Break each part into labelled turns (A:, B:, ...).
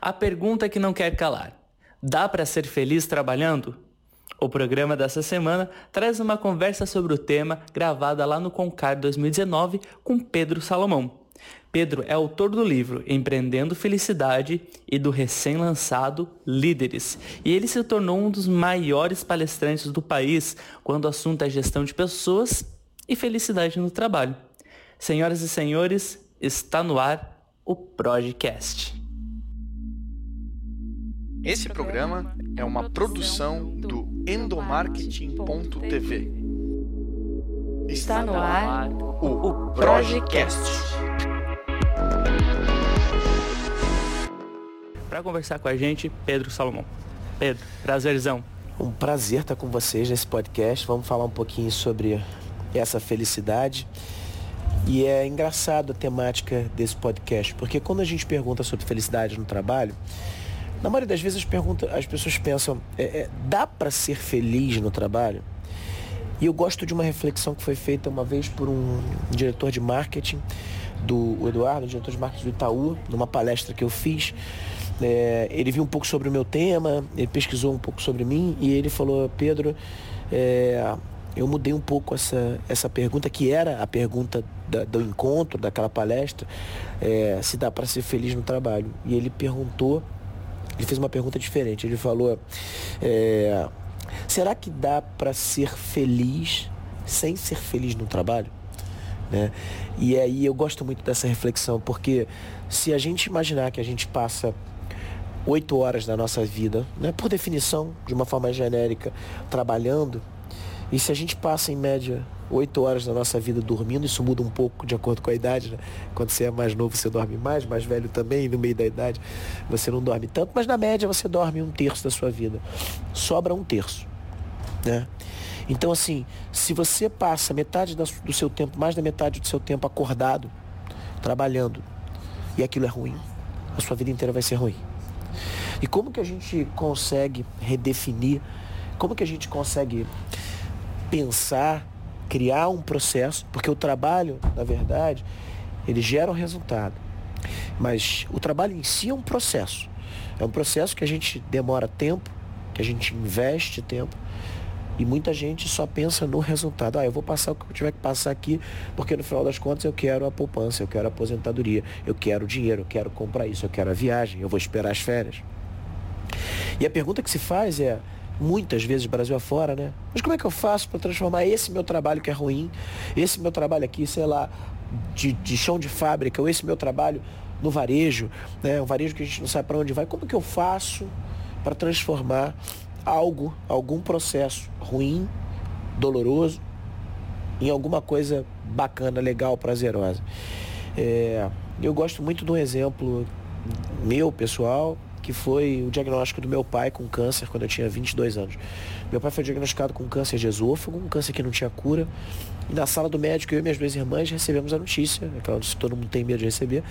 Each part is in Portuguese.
A: A pergunta que não quer calar: dá para ser feliz trabalhando? O programa dessa semana traz uma conversa sobre o tema gravada lá no Concar 2019 com Pedro Salomão. Pedro é autor do livro Empreendendo Felicidade e do recém-lançado Líderes, e ele se tornou um dos maiores palestrantes do país quando o assunto é gestão de pessoas e felicidade no trabalho. Senhoras e senhores, está no ar o Projecast.
B: Esse programa é uma produção do endomarketing.tv.
C: Está no ar
B: o Projecast.
A: Para conversar com a gente, Pedro Salomão. Pedro, prazerzão.
D: Um prazer estar com vocês nesse podcast. Vamos falar um pouquinho sobre essa felicidade. E é engraçado a temática desse podcast, porque quando a gente pergunta sobre felicidade no trabalho, na maioria das vezes as, as pessoas pensam, é, é, dá para ser feliz no trabalho? E eu gosto de uma reflexão que foi feita uma vez por um diretor de marketing, do Eduardo, diretor de marketing do Itaú, numa palestra que eu fiz. É, ele viu um pouco sobre o meu tema, ele pesquisou um pouco sobre mim e ele falou, Pedro, é, eu mudei um pouco essa, essa pergunta, que era a pergunta da, do encontro, daquela palestra, é, se dá para ser feliz no trabalho. E ele perguntou ele fez uma pergunta diferente. Ele falou: é, será que dá para ser feliz sem ser feliz no trabalho? Né? E aí eu gosto muito dessa reflexão, porque se a gente imaginar que a gente passa oito horas da nossa vida, né, por definição, de uma forma genérica, trabalhando, e se a gente passa em média oito horas da nossa vida dormindo, isso muda um pouco de acordo com a idade, né? Quando você é mais novo, você dorme mais, mais velho também, no meio da idade você não dorme tanto, mas na média você dorme um terço da sua vida. Sobra um terço, né? Então, assim, se você passa metade do seu tempo, mais da metade do seu tempo acordado, trabalhando, e aquilo é ruim, a sua vida inteira vai ser ruim. E como que a gente consegue redefinir, como que a gente consegue pensar criar um processo, porque o trabalho, na verdade, ele gera um resultado. Mas o trabalho em si é um processo. É um processo que a gente demora tempo, que a gente investe tempo. E muita gente só pensa no resultado. Ah, eu vou passar o que eu tiver que passar aqui, porque no final das contas eu quero a poupança, eu quero a aposentadoria, eu quero dinheiro, eu quero comprar isso, eu quero a viagem, eu vou esperar as férias. E a pergunta que se faz é, muitas vezes Brasil afora, né? Mas como é que eu faço para transformar esse meu trabalho que é ruim, esse meu trabalho aqui, sei lá, de, de chão de fábrica, ou esse meu trabalho no varejo, né? Um varejo que a gente não sabe para onde vai. Como que eu faço para transformar algo, algum processo ruim, doloroso, em alguma coisa bacana, legal, prazerosa? É, eu gosto muito de um exemplo meu, pessoal, que foi o diagnóstico do meu pai com câncer quando eu tinha 22 anos. Meu pai foi diagnosticado com câncer de esôfago, um câncer que não tinha cura. E na sala do médico, eu e minhas duas irmãs recebemos a notícia, aquela notícia que todo mundo tem medo de receber,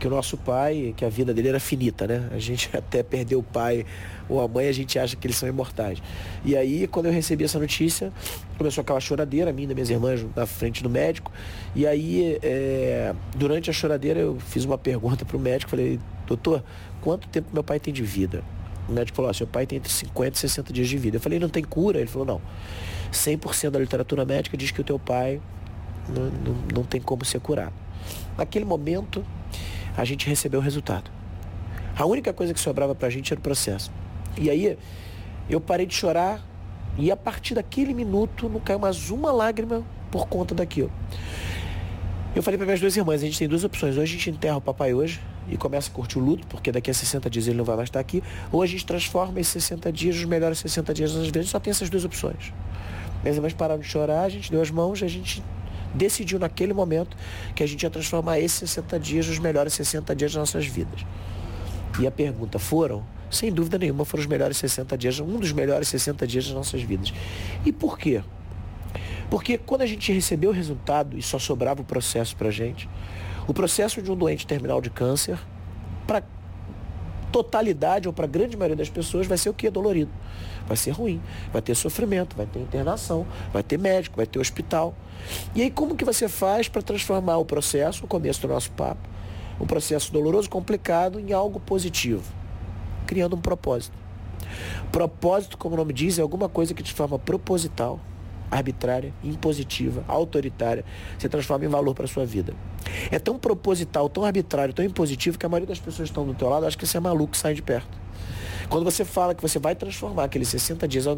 D: que o nosso pai, que a vida dele era finita, né? A gente até perdeu o pai ou a mãe, a gente acha que eles são imortais. E aí, quando eu recebi essa notícia, começou aquela choradeira, a minha e minhas irmãs na frente do médico. E aí, é, durante a choradeira, eu fiz uma pergunta para o médico, falei, doutor, quanto tempo meu pai tem de vida? O médico falou, seu pai tem entre 50 e 60 dias de vida. Eu falei, não tem cura? Ele falou, não. 100% da literatura médica diz que o teu pai não, não, não tem como ser curado. Naquele momento, a gente recebeu o resultado. A única coisa que sobrava pra gente era o processo. E aí, eu parei de chorar e a partir daquele minuto não caiu mais uma lágrima por conta daquilo. Eu falei para minhas duas irmãs, a gente tem duas opções. Ou a gente enterra o papai hoje e começa a curtir o luto, porque daqui a 60 dias ele não vai mais estar aqui, ou a gente transforma esses 60 dias nos melhores 60 dias das vezes, só tem essas duas opções. Minhas irmãs pararam de chorar, a gente deu as mãos, a gente decidiu naquele momento que a gente ia transformar esses 60 dias nos melhores 60 dias das nossas vidas. E a pergunta, foram? Sem dúvida nenhuma, foram os melhores 60 dias, um dos melhores 60 dias das nossas vidas. E por quê? Porque quando a gente recebeu o resultado e só sobrava o processo para a gente, o processo de um doente terminal de câncer, para totalidade ou para a grande maioria das pessoas, vai ser o que? Dolorido. Vai ser ruim, vai ter sofrimento, vai ter internação, vai ter médico, vai ter hospital. E aí como que você faz para transformar o processo, o começo do nosso papo, um processo doloroso, complicado, em algo positivo? criando um propósito. Propósito, como o nome diz, é alguma coisa que de forma proposital, arbitrária, impositiva, autoritária, se transforma em valor para a sua vida. É tão proposital, tão arbitrário, tão impositivo que a maioria das pessoas que estão do teu lado acha que você é maluco, sai de perto. Quando você fala que você vai transformar aqueles 60 dias, o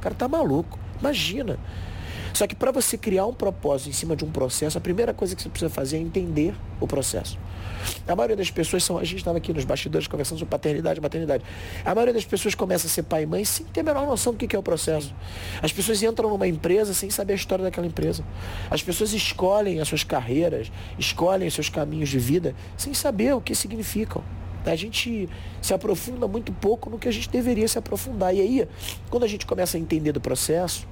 D: cara tá maluco. Imagina. Só que para você criar um propósito em cima de um processo, a primeira coisa que você precisa fazer é entender o processo. A maioria das pessoas são, a gente estava aqui nos bastidores conversando sobre paternidade maternidade. A maioria das pessoas começa a ser pai e mãe sem ter a menor noção do que é o processo. As pessoas entram numa empresa sem saber a história daquela empresa. As pessoas escolhem as suas carreiras, escolhem os seus caminhos de vida sem saber o que significam. A gente se aprofunda muito pouco no que a gente deveria se aprofundar. E aí, quando a gente começa a entender do processo,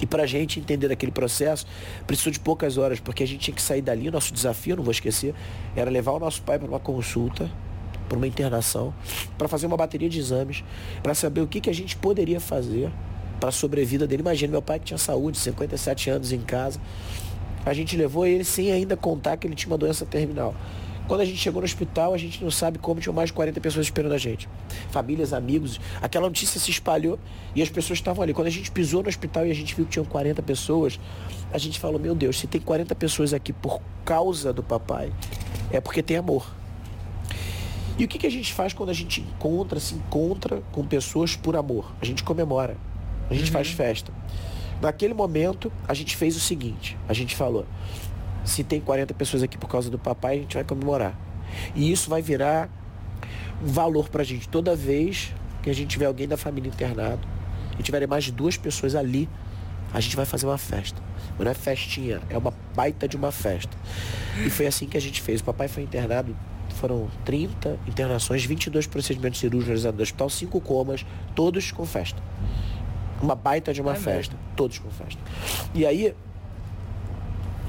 D: e para a gente entender aquele processo, precisou de poucas horas, porque a gente tinha que sair dali. Nosso desafio, não vou esquecer, era levar o nosso pai para uma consulta, para uma internação, para fazer uma bateria de exames, para saber o que, que a gente poderia fazer para a sobrevida dele. Imagina, meu pai que tinha saúde, 57 anos em casa. A gente levou ele sem ainda contar que ele tinha uma doença terminal. Quando a gente chegou no hospital, a gente não sabe como tinham mais de 40 pessoas esperando a gente. Famílias, amigos. Aquela notícia se espalhou e as pessoas estavam ali. Quando a gente pisou no hospital e a gente viu que tinham 40 pessoas, a gente falou, meu Deus, se tem 40 pessoas aqui por causa do papai, é porque tem amor. E o que, que a gente faz quando a gente encontra, se encontra com pessoas por amor? A gente comemora, a gente uhum. faz festa. Naquele momento, a gente fez o seguinte: a gente falou, se tem 40 pessoas aqui por causa do papai, a gente vai comemorar. E isso vai virar um valor pra gente. Toda vez que a gente tiver alguém da família internado e tiver mais de duas pessoas ali, a gente vai fazer uma festa. Mas não é festinha, é uma baita de uma festa. E foi assim que a gente fez. O papai foi internado, foram 30 internações, 22 procedimentos cirúrgicos realizados no hospital, 5 comas, todos com festa. Uma baita de uma é festa, mesmo. todos com festa. E aí,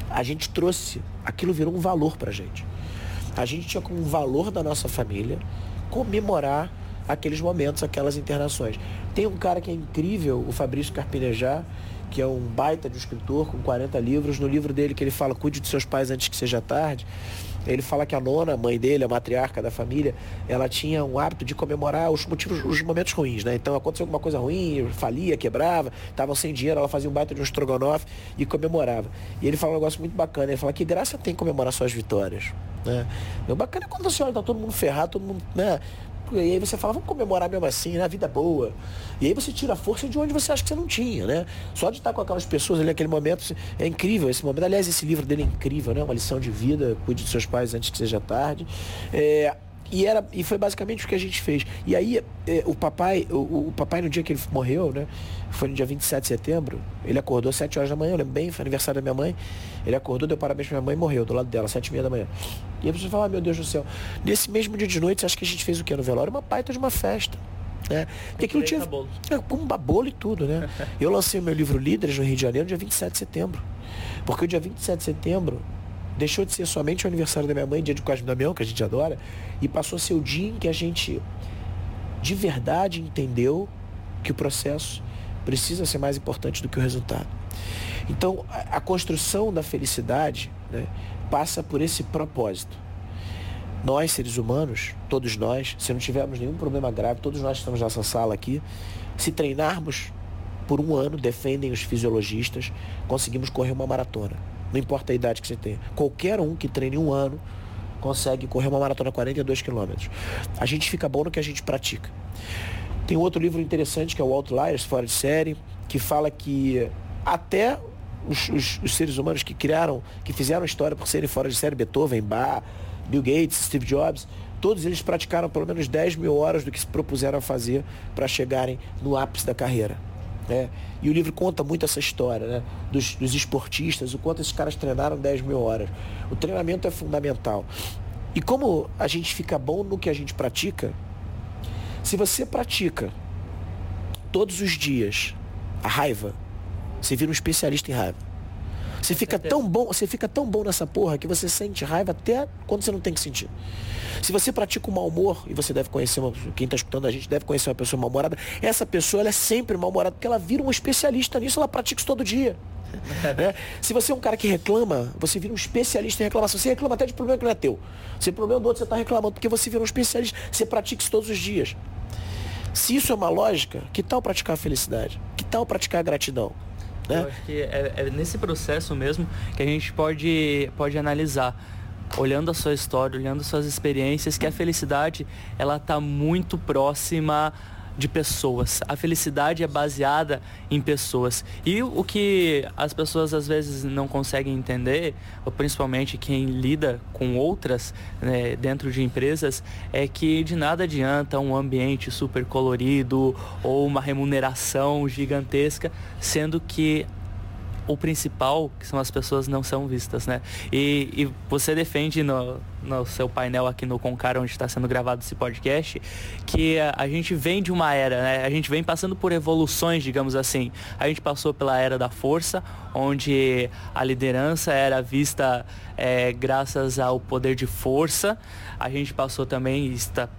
D: a gente trouxe, aquilo virou um valor pra gente. A gente tinha como valor da nossa família comemorar aqueles momentos, aquelas internações. Tem um cara que é incrível, o Fabrício Carpinejar, que é um baita de escritor com 40 livros. No livro dele que ele fala Cuide de seus pais antes que seja tarde. Ele fala que a nona, a mãe dele, a matriarca da família, ela tinha um hábito de comemorar os motivos, os momentos ruins, né? Então aconteceu alguma coisa ruim, falia, quebrava, estavam sem dinheiro, ela fazia um baita de um estrogonofe e comemorava. E ele fala um negócio muito bacana, ele fala que graça tem comemorar suas vitórias. Né? O bacana é quando você olha, tá todo mundo ferrado, todo mundo, né? E aí você fala, vamos comemorar mesmo assim, né? A vida é boa. E aí você tira a força de onde você acha que você não tinha, né? Só de estar com aquelas pessoas ali naquele momento, é incrível esse momento. Aliás, esse livro dele é incrível, né? Uma lição de vida, cuide de seus pais antes que seja tarde. É, e, era, e foi basicamente o que a gente fez. E aí, é, o papai, o, o, papai no dia que ele morreu, né? Foi no dia 27 de setembro, ele acordou às 7 horas da manhã, eu lembro bem, foi aniversário da minha mãe. Ele acordou, deu parabéns pra minha mãe e morreu do lado dela, às 7 e meia da manhã. E aí você fala, ah, meu Deus do céu. Nesse mesmo dia de noite, acho que a gente fez o quê no velório? Uma baita de uma festa. Né? Porque aquilo tinha. É, com um bolo e tudo, né? Eu lancei o meu livro Líderes no Rio de Janeiro no dia 27 de setembro. Porque o dia 27 de setembro deixou de ser somente o aniversário da minha mãe, dia de Cosme Damião, que a gente adora, e passou a ser o dia em que a gente de verdade entendeu que o processo precisa ser mais importante do que o resultado. Então, a, construção da felicidade né, passa por esse propósito. Nós, seres humanos, todos nós, se não tivermos nenhum problema grave, todos nós estamos nessa sala aqui, se treinarmos por um ano, defendem os fisiologistas, conseguimos correr uma maratona. Não importa a idade que você tenha. Qualquer um que treine um ano consegue correr uma maratona 42 quilômetros. A gente fica bom no que a gente pratica. Tem outro livro interessante que é o Outliers, Fora de Série, que fala que até os, os, os seres humanos que criaram, que fizeram história por serem fora de série, Beethoven, Bach, Bill Gates, Steve Jobs, todos eles praticaram pelo menos 10 mil horas do que se propuseram a fazer para chegarem no ápice da carreira. Né? E o livro conta muito essa história né? dos, dos esportistas, o quanto esses caras treinaram 10 mil horas. O treinamento é fundamental. E como a gente fica bom no que a gente pratica, se você pratica todos os dias a raiva, você vira um especialista em raiva. Você fica tão bom, você fica tão bom nessa porra que você sente raiva até quando você não tem que sentir. Se você pratica o mau humor, e você deve conhecer, uma, quem está escutando a gente deve conhecer uma pessoa mal-humorada, essa pessoa ela é sempre mal-humorada, porque ela vira um especialista nisso, ela pratica isso todo dia. né? Se você é um cara que reclama, você vira um especialista em reclamação. Você reclama até de problema que não é teu. Se é problema do outro, você está reclamando, porque você vira um especialista. Você pratica isso todos os dias. Se isso é uma lógica, que tal praticar a felicidade? Que tal praticar a gratidão?
A: Né? Eu acho que é, é nesse processo mesmo que a gente pode, pode analisar olhando a sua história, olhando suas experiências, que a felicidade ela está muito próxima de pessoas. A felicidade é baseada em pessoas. E o que as pessoas às vezes não conseguem entender, principalmente quem lida com outras né, dentro de empresas, é que de nada adianta um ambiente super colorido ou uma remuneração gigantesca, sendo que o principal, que são as pessoas não são vistas, né? E, e você defende no, no seu painel aqui no Concara, onde está sendo gravado esse podcast, que a, a, gente vem de uma era, né? A gente vem passando por evoluções, digamos assim. A gente passou pela era da força, onde a liderança era vista é, graças ao poder de força. A gente passou também, está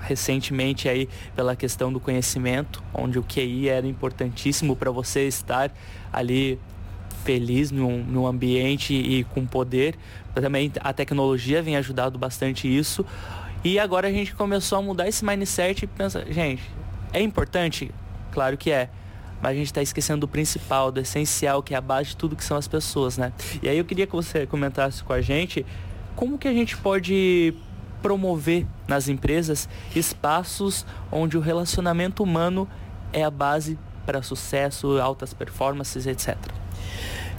A: recentemente aí pela questão do conhecimento, onde o QI era importantíssimo para você estar ali feliz num, num ambiente e com poder. Também a tecnologia vem ajudando bastante isso. E agora a gente começou a mudar esse mindset e pensa, gente, é importante? Claro que é. Mas a gente está esquecendo do principal, do essencial, que é a base de tudo que são as pessoas, né? E aí eu queria que você comentasse com a gente como que a gente pode promover nas empresas espaços onde o relacionamento humano é a base para sucesso, altas performances, etc.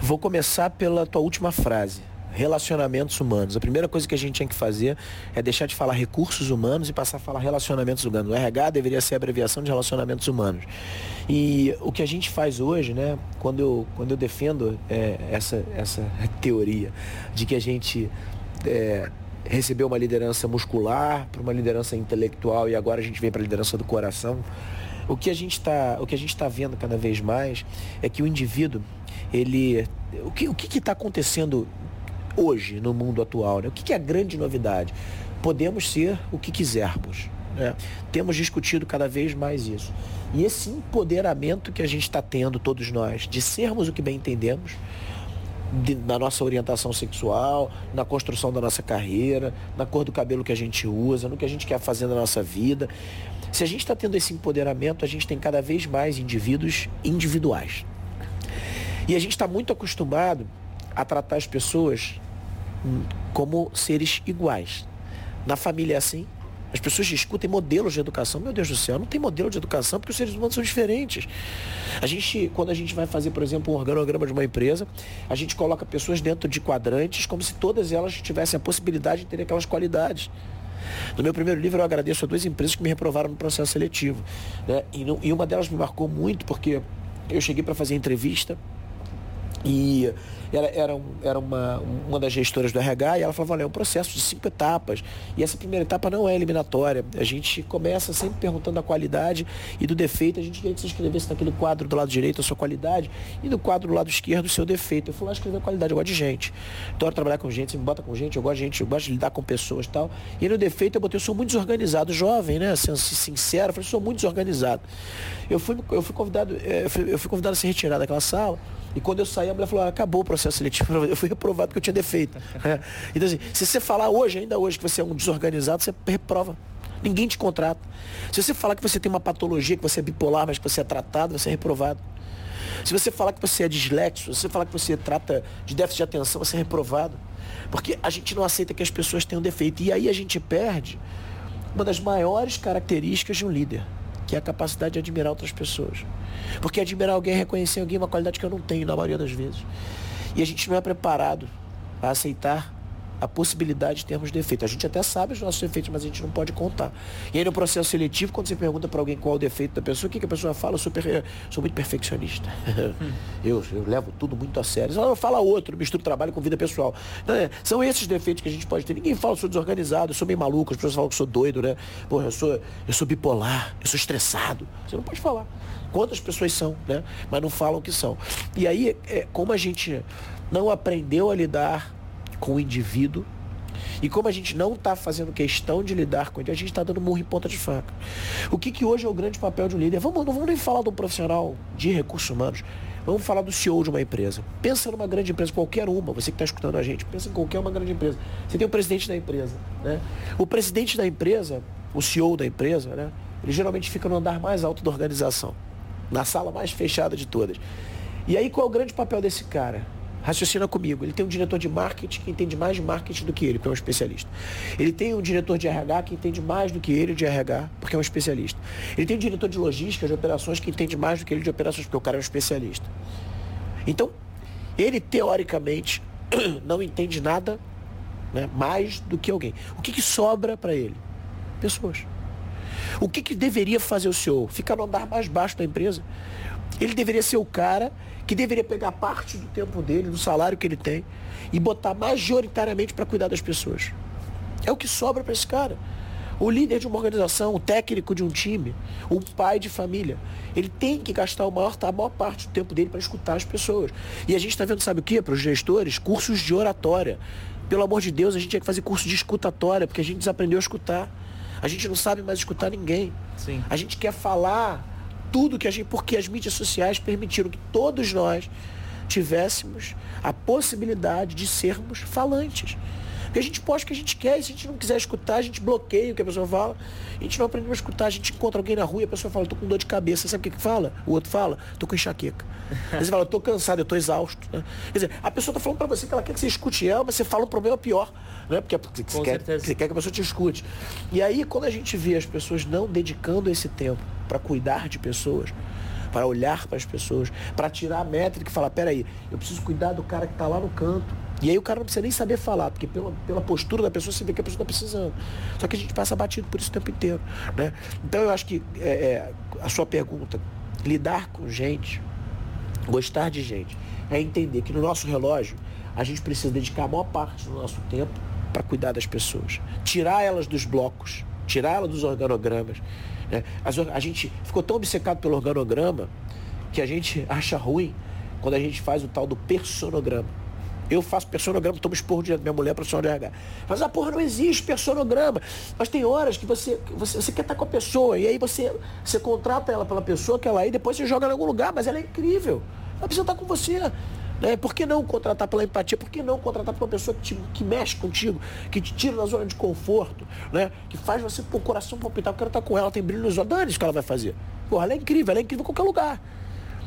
D: Vou começar pela tua última frase. Relacionamentos humanos. A primeira coisa que a gente tinha que fazer é deixar de falar recursos humanos e passar a falar relacionamentos humanos. O RH deveria ser a abreviação de relacionamentos humanos. E o que a gente faz hoje, né, quando eu, quando eu defendo é, essa, essa teoria de que a gente é, recebeu uma liderança muscular para uma liderança intelectual e agora a gente vem para a liderança do coração, o que a gente está tá vendo cada vez mais é que o indivíduo ele o que o que está acontecendo hoje no mundo atual? Né? O que, que é a grande novidade? Podemos ser o que quisermos. Né? Temos discutido cada vez mais isso. E esse empoderamento que a gente está tendo, todos nós, de sermos o que bem entendemos, de, na nossa orientação sexual, na construção da nossa carreira, na cor do cabelo que a gente usa, no que a gente quer fazer na nossa vida. Se a gente está tendo esse empoderamento, a gente tem cada vez mais indivíduos individuais. E a gente está muito acostumado a tratar as pessoas como seres iguais. Na família é assim. As pessoas discutem modelos de educação. Meu Deus do céu, não tem modelo de educação porque os seres humanos são diferentes. A gente, quando a gente vai fazer, por exemplo, um organograma de uma empresa, a gente coloca pessoas dentro de quadrantes como se todas elas tivessem a possibilidade de ter aquelas qualidades. No meu primeiro livro eu agradeço a duas empresas que me reprovaram no processo seletivo. Né? E, e uma delas me marcou muito porque eu cheguei para fazer entrevista e ela era, era uma, uma das gestoras do RH e ela falava, olha, é um processo de cinco etapas. E essa primeira etapa não é eliminatória. A gente começa sempre perguntando a qualidade e do defeito. A gente queria que você escrevesse naquele quadro do lado direito a sua qualidade e no quadro do lado esquerdo o seu defeito. Eu fui lá escrever a qualidade, eu gosto de gente. Adoro trabalhar com gente, me bota com gente, eu gosto de gente, eu gosto de lidar com pessoas e tal. E no defeito eu botei, eu sou muito desorganizado, jovem, né? Assim, sincero, eu falei, sou muito desorganizado. Eu fui, eu fui convidado, eh, eu fui, eu fui convidado a ser retirado daquela sala. E quando eu saí, a mulher falou, ah, acabou o processo seletivo. Eu fui reprovado porque eu tinha defeito. É. Então, assim, se você falar hoje, ainda hoje, que você é um desorganizado, você reprova. Ninguém te contrata. Se você falar que você tem uma patologia, que você é bipolar, mas que você é tratado, você é reprovado. Se você falar que você é dislexo, se você falar que você trata de déficit de atenção, você é reprovado. Porque a gente não aceita que as pessoas tenham defeito. E aí a gente perde uma das maiores características de um líder que é a capacidade de admirar outras pessoas. Porque admirar alguém é reconhecer alguém uma qualidade que eu não tenho na maioria das vezes. E a gente não é preparado a aceitar a possibilidade de termos defeito. A gente até sabe os nossos defeitos, mas a gente não pode contar. E aí no processo seletivo, quando você pergunta para alguém qual é o defeito da pessoa, o que, que a pessoa fala? Eu sou, per... sou muito perfeccionista. Eu, eu levo tudo muito a sério. Ela fala outro, misturo trabalho com vida pessoal. Então, é, são esses defeitos que a gente pode ter. Ninguém fala eu sou desorganizado, eu sou meio maluco, as pessoas falam que eu sou doido, né? Porra, eu sou, eu sou bipolar, eu sou estressado. Você não pode falar. Quantas pessoas são, né? Mas não falam que são. E aí, é, como a gente não aprendeu a lidar com o indivíduo, E como a gente não está fazendo questão de lidar com ele, a gente está dando murro em ponta de faca. O que, que hoje é o grande papel de um líder? Vamos, não vamos nem falar de um profissional de recursos humanos. Vamos falar do CEO de uma empresa. Pensa numa grande empresa, qualquer uma, você que está escutando a gente, pensa em qualquer uma grande empresa. Você tem o presidente da empresa. Né? O presidente da empresa, o CEO da empresa, né? ele geralmente fica no andar mais alto da organização, na sala mais fechada de todas. E aí qual é o grande papel desse cara? Raciocina comigo. Ele tem um diretor de marketing que entende mais de marketing do que ele, porque é um especialista. Ele tem um diretor de RH que entende mais do que ele de RH, porque é um especialista. Ele tem um diretor de logística, de operações, que entende mais do que ele de operações, porque o cara é um especialista. Então, ele teoricamente não entende nada né, mais do que alguém. O que, que sobra para ele? Pessoas. O que, que deveria fazer o senhor? Ficar no andar mais baixo da empresa. Ele deveria ser o cara que deveria pegar parte do tempo dele, do salário que ele tem, e botar majoritariamente para cuidar das pessoas. É o que sobra para esse cara. O líder de uma organização, o técnico de um time, o pai de família, ele tem que gastar a maior, a maior parte do tempo dele para escutar as pessoas. E a gente está vendo, sabe o que? Para os gestores, cursos de oratória. Pelo amor de Deus, a gente tinha que fazer curso de escutatória, porque a gente desaprendeu a escutar. A gente não sabe mais escutar ninguém.
A: Sim.
D: A gente quer falar tudo que a gente. Porque as mídias sociais permitiram que todos nós tivéssemos a possibilidade de sermos falantes. Porque a gente posta o que a gente quer, e se a gente não quiser escutar, a gente bloqueia o que a pessoa fala. A gente não aprende a escutar, a gente encontra alguém na rua e a pessoa fala, tô com dor de cabeça. Sabe o que, que fala? O outro fala, tô com enxaqueca. Aí você fala, tô cansado, eu tô exausto. Né? Quer dizer, a pessoa tá falando para você que ela quer que você escute ela, mas você fala um problema pior. Né? Porque, porque você, quer, você quer que a pessoa te escute. E aí, quando a gente vê as pessoas não dedicando esse tempo para cuidar de pessoas, para olhar para as pessoas, para tirar a métrica e falar, peraí, eu preciso cuidar do cara que está lá no canto. E aí o cara não precisa nem saber falar, porque pela, pela postura da pessoa você vê que a pessoa está precisando. Só que a gente passa batido por isso o tempo inteiro. Né? Então eu acho que é, é, a sua pergunta, lidar com gente, gostar de gente, é entender que no nosso relógio a gente precisa dedicar a maior parte do nosso tempo para cuidar das pessoas. Tirar elas dos blocos, tirar elas dos organogramas, né? A gente ficou tão obcecado pelo organograma que a gente acha ruim quando a gente faz o tal do personograma. Eu faço personograma, tomo esporro de minha mulher profissional de RH. Mas a porra não existe personograma. Mas tem horas que você, você, você quer estar com a pessoa e aí você, você contrata ela pela pessoa que ela é e depois você joga em algum lugar, mas ela é incrível. Ela precisa estar com você. Né? Por que não contratar pela empatia? Por que não contratar por uma pessoa que, te, que mexe contigo, que te tira da zona de conforto, né? que faz você o coração palpitar, eu quero estar com ela, tem brilho nos olhos, dane isso que ela vai fazer. Porra, ela é incrível, ela é incrível em qualquer lugar.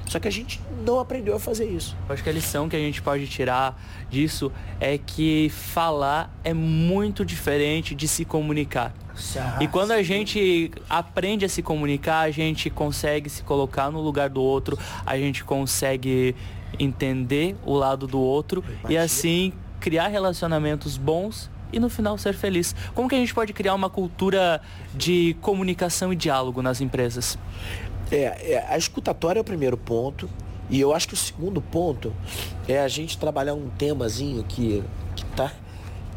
D: Só que a gente não aprendeu a fazer isso.
A: Eu acho que a lição que a gente pode tirar disso é que falar é muito diferente de se comunicar. e quando a gente aprende a se comunicar, a gente consegue se colocar no lugar do outro, a gente consegue entender o lado do outro e assim criar relacionamentos bons e no final ser feliz. Como que a gente pode criar uma cultura de comunicação e diálogo nas empresas?
D: É, é, a escutatória é o primeiro ponto. E eu acho que o segundo ponto é a gente trabalhar um temazinho que, que, tá,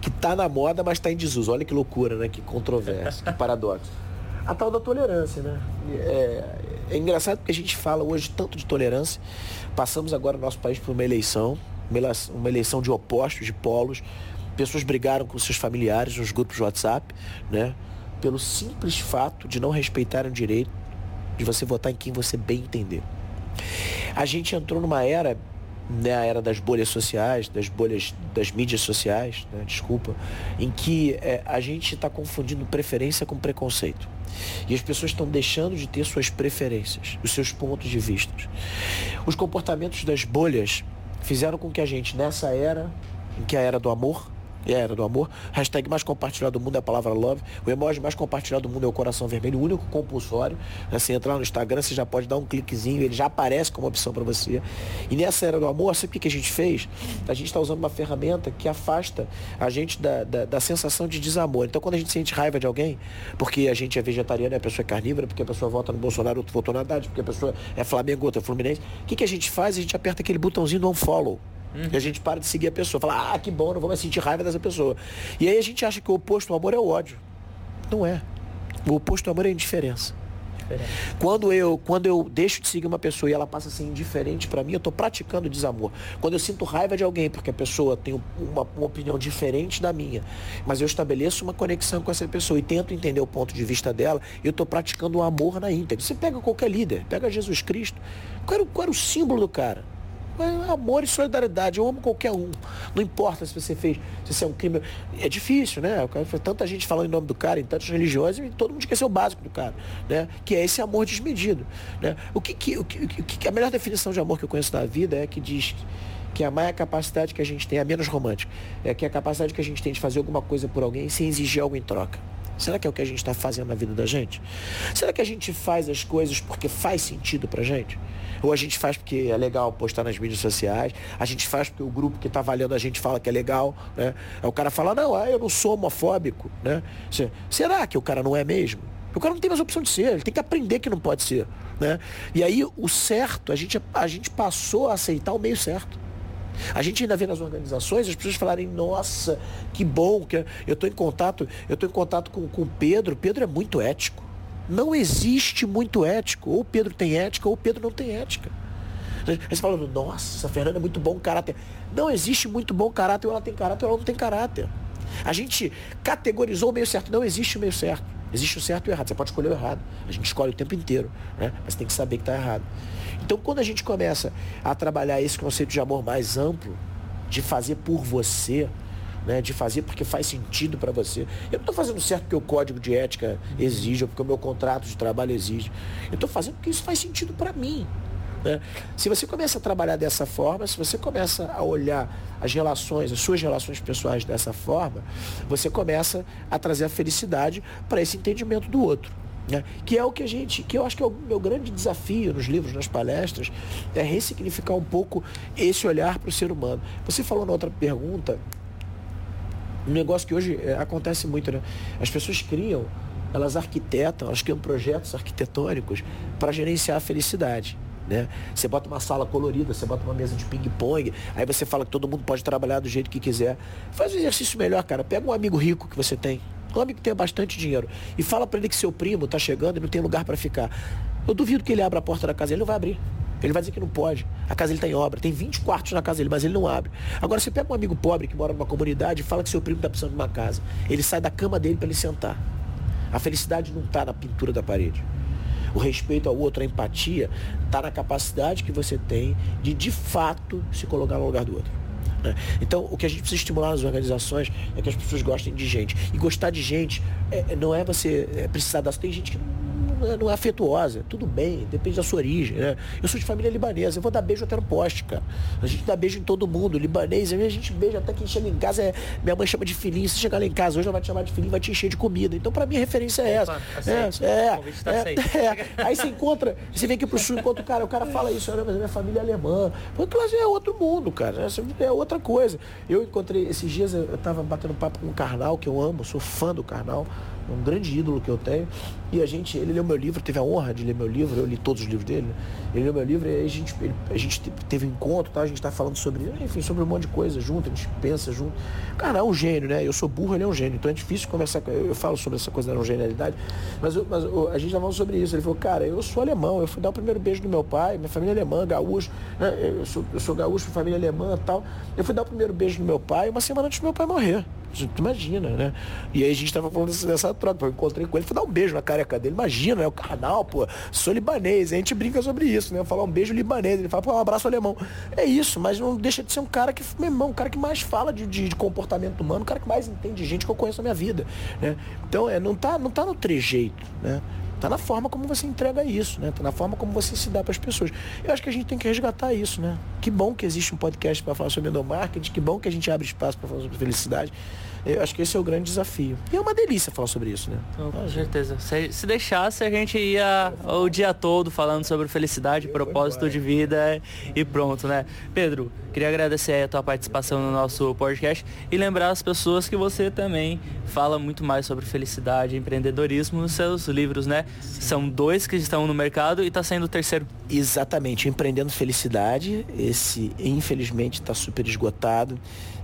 D: que tá na moda, mas está em desuso. Olha que loucura, né? Que controvérsia, que paradoxo. A tal da tolerância, né? É, é engraçado porque a gente fala hoje tanto de tolerância. Passamos agora no nosso país por uma eleição, uma eleição de opostos, de polos. Pessoas brigaram com seus familiares nos grupos de WhatsApp, né? Pelo simples fato de não respeitarem o direito de você votar em quem você bem entender. A gente entrou numa era, né, a era das bolhas sociais, das bolhas das mídias sociais, né, desculpa, em que é, a gente está confundindo preferência com preconceito. E as pessoas estão deixando de ter suas preferências, os seus pontos de vista. Os comportamentos das bolhas fizeram com que a gente, nessa era, em que é a era do amor, e a era do amor. Hashtag mais compartilhado do mundo é a palavra love. O emoji mais compartilhado do mundo é o coração vermelho, o único compulsório. Né? Você entrar no Instagram, você já pode dar um cliquezinho, ele já aparece como opção para você. E nessa era do amor, sabe o que a gente fez? A gente está usando uma ferramenta que afasta a gente da, da, da, sensação de desamor. Então quando a gente sente raiva de alguém, porque a gente é vegetariano e a pessoa é carnívora, porque a pessoa vota no Bolsonaro, outro votou na Haddad, porque a pessoa é Flamengo, outra é Fluminense, o que, que a gente faz? A gente aperta aquele botãozinho do unfollow. Uhum. E a gente para de seguir a pessoa. Fala, ah, que bom, não vou mais sentir raiva dessa pessoa. E aí a gente acha que o oposto ao amor é o ódio. Não é. O oposto ao amor é a indiferença. Quando eu, quando eu deixo de seguir uma pessoa e ela passa a ser indiferente para mim, eu estou praticando desamor. Quando eu sinto raiva de alguém porque a pessoa tem uma, uma opinião diferente da minha, mas eu estabeleço uma conexão com essa pessoa e tento entender o ponto de vista dela, eu estou praticando o amor na íntegra. Você pega qualquer líder, pega Jesus Cristo, qual era, qual era o símbolo do cara? É amor e solidariedade. Eu amo qualquer um. Não importa se você fez, se você é um crime. É difícil, né? Foi tanta gente falando em nome do cara, em tantas religiões, e todo mundo esqueceu o básico do cara, né? Que é esse amor desmedido. Né? O que, que, o que, o que a melhor definição de amor que eu conheço na vida é que diz que a capacidade que a gente tem, é menos romântica, é que a capacidade que a gente tem de fazer alguma coisa por alguém sem exigir algo em troca. Será que é o que a gente está fazendo na vida da gente? Será que a gente faz as coisas porque faz sentido pra gente? Ou a gente faz porque é legal postar nas mídias sociais, a gente faz porque o grupo que está valendo a gente fala que é legal, né? Aí o cara fala, não, ah, eu não sou homofóbico, né? Será que o cara não é mesmo? O cara não tem mais opção de ser, ele tem que aprender que não pode ser. Né? E aí o certo, a gente, a gente passou a aceitar o meio certo. A gente ainda vê nas organizações as pessoas falarem, nossa, que bom, que eu estou em contato, eu estou em contato com o Pedro, Pedro é muito ético. Não existe muito ético. Ou Pedro tem ética, ou Pedro não tem ética. Você fala, nossa, a Fernanda é muito bom caráter. Não existe muito bom caráter, ou ela tem caráter, ou ela não tem caráter. A gente categorizou o meio certo. Não existe o meio certo. Existe o certo e o errado. Você pode escolher o errado. A gente escolhe o tempo inteiro. Né? Mas tem que saber que está errado. Então, quando a gente começa a trabalhar esse conceito de amor mais amplo, de fazer por você, né, de fazer porque faz sentido para você. Eu não estou fazendo certo porque o código de ética exige, ou porque o meu contrato de trabalho exige. Eu estou fazendo porque isso faz sentido para mim. Né? Se você começa a trabalhar dessa forma, se você começa a olhar as relações, as suas relações pessoais dessa forma, você começa a trazer a felicidade para esse entendimento do outro. Né? Que é o que a gente, que eu acho que é o meu grande desafio nos livros, nas palestras, é ressignificar um pouco esse olhar para o ser humano. Você falou na outra pergunta um negócio que hoje é, acontece muito, né? As pessoas criam, elas arquitetam, elas criam projetos arquitetônicos para gerenciar a felicidade. Né? Você bota uma sala colorida, você bota uma mesa de ping-pong, aí você fala que todo mundo pode trabalhar do jeito que quiser. Faz um exercício melhor, cara. Pega um amigo rico que você tem, amigo que tenha bastante dinheiro, e fala para ele que seu primo está chegando e não tem lugar para ficar. Eu duvido que ele abra a porta da casa, ele não vai abrir. Ele vai dizer que não pode. A casa ele está em obra. Tem 20 quartos na casa dele, mas ele não abre. Agora, você pega um amigo pobre que mora numa comunidade e fala que seu primo está precisando de uma casa. Ele sai da cama dele para ele sentar. A felicidade não está na pintura da parede. O respeito ao outro, a empatia, está na capacidade que você tem de, de fato, se colocar no lugar do outro. Né? Então, o que a gente precisa estimular nas organizações é que as pessoas gostem de gente. E gostar de gente é, não é você é precisar das. Tem gente que não não é afetuosa. Tudo bem, depende da sua origem. Né? Eu sou de família libanesa, eu vou dar beijo até no poste, cara. A gente dá beijo em todo mundo. Libanês, a gente beija até quem chega em casa. É, minha mãe chama de filhinho. Se chegar lá em casa hoje, ela vai te chamar de filhinho vai te encher de comida. Então, pra mim, a referência é essa.
A: Aceite. É, é, tá
D: é, é, Aí você encontra, você vem aqui pro sul, encontra o cara, o cara fala isso, mas a minha família é alemã. Porque é outro mundo, cara. É outra coisa. Eu encontrei, esses dias eu tava batendo papo com o Karnal, que eu amo, sou fã do Karnal um grande ídolo que eu tenho. E a gente, ele leu meu livro, teve a honra de ler meu livro, eu li todos os livros dele. Ele leu meu livro e a gente, ele, a gente teve um encontro, tá? a gente está falando sobre, enfim, sobre um monte de coisa junto, a gente pensa junto. Cara, é um gênio, né? Eu sou burro, ele é um gênio, então é difícil conversar com ele. Eu falo sobre essa coisa da não genialidade, mas, eu, mas eu, a gente já falou sobre isso. Ele falou, cara, eu sou alemão, eu fui dar o primeiro beijo do meu pai, minha família é alemã, gaúcho, né? eu, sou, eu sou gaúcho, família alemã tal. Eu fui dar o primeiro beijo do meu pai uma semana antes do meu pai morrer. Tu imagina, né? E aí a gente tava falando dessa troca. Eu encontrei com ele, fui dar um beijo na careca dele. Imagina, é o canal, pô, sou libanês. A gente brinca sobre isso, né? Falar um beijo libanês. Ele fala, pô, um abraço alemão. É isso, mas não deixa de ser um cara que, meu irmão, um cara que mais fala de, de, de comportamento humano, um cara que mais entende gente que eu conheço na minha vida. Né? Então, é, não, tá, não tá no trejeito, né? Está na forma como você entrega isso, né? Tá na forma como você se dá para as pessoas. Eu acho que a gente tem que resgatar isso, né? Que bom que existe um podcast para falar sobre endomarketing, que bom que a gente abre espaço para falar sobre felicidade. Eu acho que esse é o grande desafio. E é uma delícia falar sobre isso, né?
A: com certeza. Se, se, deixasse, a gente ia o dia todo falando sobre felicidade, propósito de vida e pronto, né? Pedro, queria agradecer a tua participação no nosso podcast e lembrar as pessoas que você também fala muito mais sobre felicidade e empreendedorismo nos seus livros, né? São dois que estão no mercado e está sendo o terceiro.
D: Exatamente, Empreendendo Felicidade. Esse, infelizmente, está super esgotado,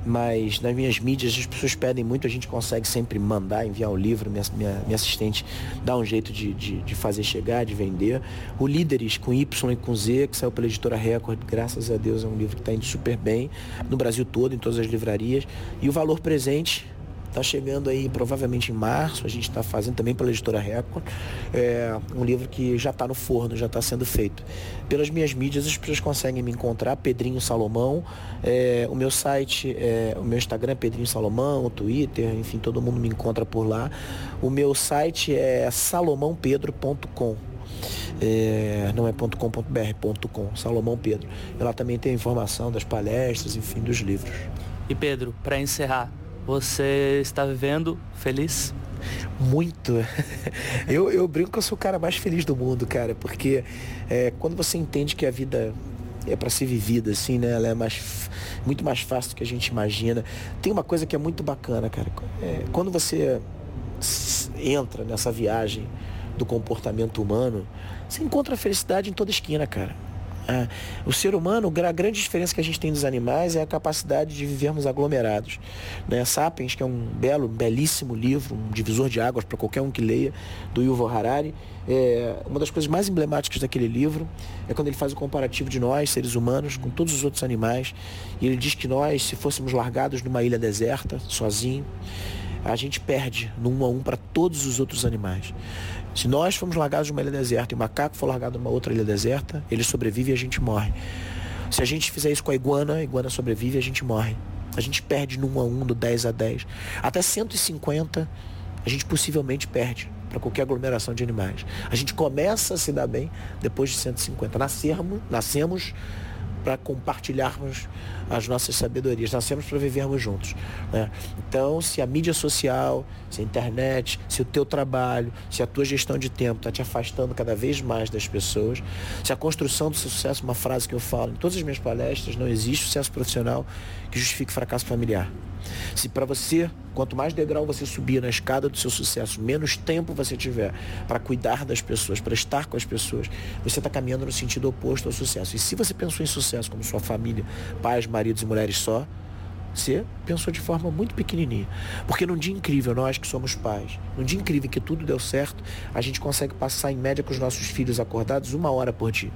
D: mas nas minhas mídias as pessoas pedem muito, a gente consegue sempre mandar, enviar o livro, minha, minha, minha assistente dá um jeito de, de, de, fazer chegar, de vender. O Líderes com Y e com Z, que saiu pela editora Record, graças a Deus é um livro que está indo super bem no Brasil todo, em todas as livrarias. E o Valor Presente, Está chegando aí provavelmente em março, a gente está fazendo também pela editora Record, é, um livro que já está no forno, já está sendo feito. Pelas minhas mídias as pessoas conseguem me encontrar, Pedrinho Salomão, é, o meu site, é, o meu Instagram é Pedrinho Salomão, o Twitter, enfim, todo mundo me encontra por lá. O meu site é salomãopedro.com. É, não é .com.br, .com, Salomão Pedro. E lá também tem informação das palestras, enfim, dos livros.
A: E Pedro, para encerrar, você está vivendo feliz?
D: Muito. Eu, eu brinco que eu sou o cara mais feliz do mundo, cara, porque é, quando você entende que a vida é para ser vivida, assim, né? Ela é mais, muito mais fácil do que a gente imagina. Tem uma coisa que é muito bacana, cara. É, quando você entra nessa viagem do comportamento humano, você encontra felicidade em toda esquina, cara. O ser humano, a grande diferença que a gente tem dos animais é a capacidade de vivermos aglomerados. Né? Sapiens, que é um belo, belíssimo livro, um divisor de águas para qualquer um que leia, do Yuval Harari, é, uma das coisas mais emblemáticas daquele livro é quando ele faz o comparativo de nós, seres humanos, com todos os outros animais. E ele diz que nós, se fôssemos largados numa ilha deserta, sozinho, a gente perde no um a um para todos os outros animais. Se nós formos largados numa ilha deserta e o macaco for largado numa outra ilha deserta, ele sobrevive e a gente morre. Se a gente fizer isso com a iguana, a iguana sobrevive e a gente morre. A gente perde no 1 a 1, do 10 a 10. Até 150 a gente possivelmente perde para qualquer aglomeração de animais. A gente começa a se dar bem depois de 150. Nascermos, nascemos para compartilharmos as nossas sabedorias. Nascemos para vivermos juntos. Né? Então, se a mídia social, se a internet, se o teu trabalho, se a tua gestão de tempo está te afastando cada vez mais das pessoas, se a construção do sucesso, uma frase que eu falo em todas as minhas palestras, não existe sucesso profissional que justifique fracasso familiar. Se para você, quanto mais degrau você subir na escada do seu sucesso, menos tempo você tiver para cuidar das pessoas, para estar com as pessoas, você está caminhando no sentido oposto ao sucesso. E se você pensou em sucesso como sua família, pais, maridos e mulheres só, você pensou de forma muito pequenininha. Porque num dia incrível, nós que somos pais, num dia incrível que tudo deu certo, a gente consegue passar em média com os nossos filhos acordados uma hora por dia.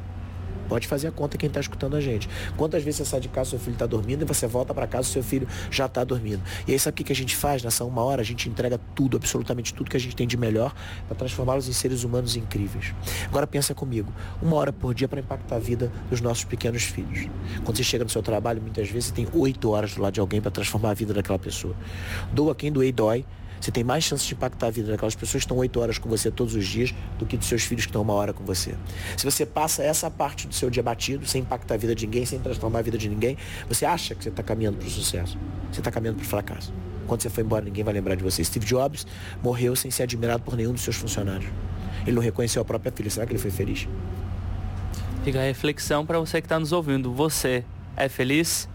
D: Pode fazer a conta quem está escutando a gente. Quantas vezes você sai de casa, seu filho está dormindo, e você volta para casa, seu filho já está dormindo. E aí sabe o que a gente faz nessa uma hora? A gente entrega tudo, absolutamente tudo que a gente tem de melhor para transformá-los em seres humanos incríveis. Agora pensa comigo, uma hora por dia para impactar a vida dos nossos pequenos filhos. Quando você chega no seu trabalho, muitas vezes você tem oito horas do lado de alguém para transformar a vida daquela pessoa. Doa quem doer dói, você tem mais chance de impactar a vida daquelas pessoas que estão oito horas com você todos os dias do que dos seus filhos que estão uma hora com você. Se você passa essa parte do seu dia batido, sem impactar a vida de ninguém, sem transformar a vida de ninguém, você acha que você está caminhando para o sucesso. Você está caminhando para o fracasso. Quando você foi embora, ninguém vai lembrar de você. Steve Jobs morreu sem ser admirado por nenhum dos seus funcionários. Ele não reconheceu a própria filha. Será que ele foi feliz?
A: Fica a reflexão para você que está nos ouvindo. Você é feliz?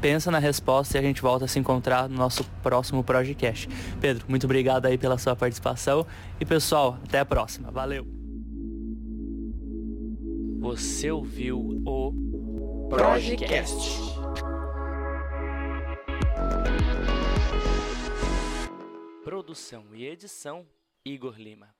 A: Pensa na resposta e a gente volta a se encontrar no nosso próximo podcast. Pedro, muito obrigado aí pela sua participação e pessoal, até a próxima. Valeu. Você ouviu o Projecast. Produção e edição Igor Lima.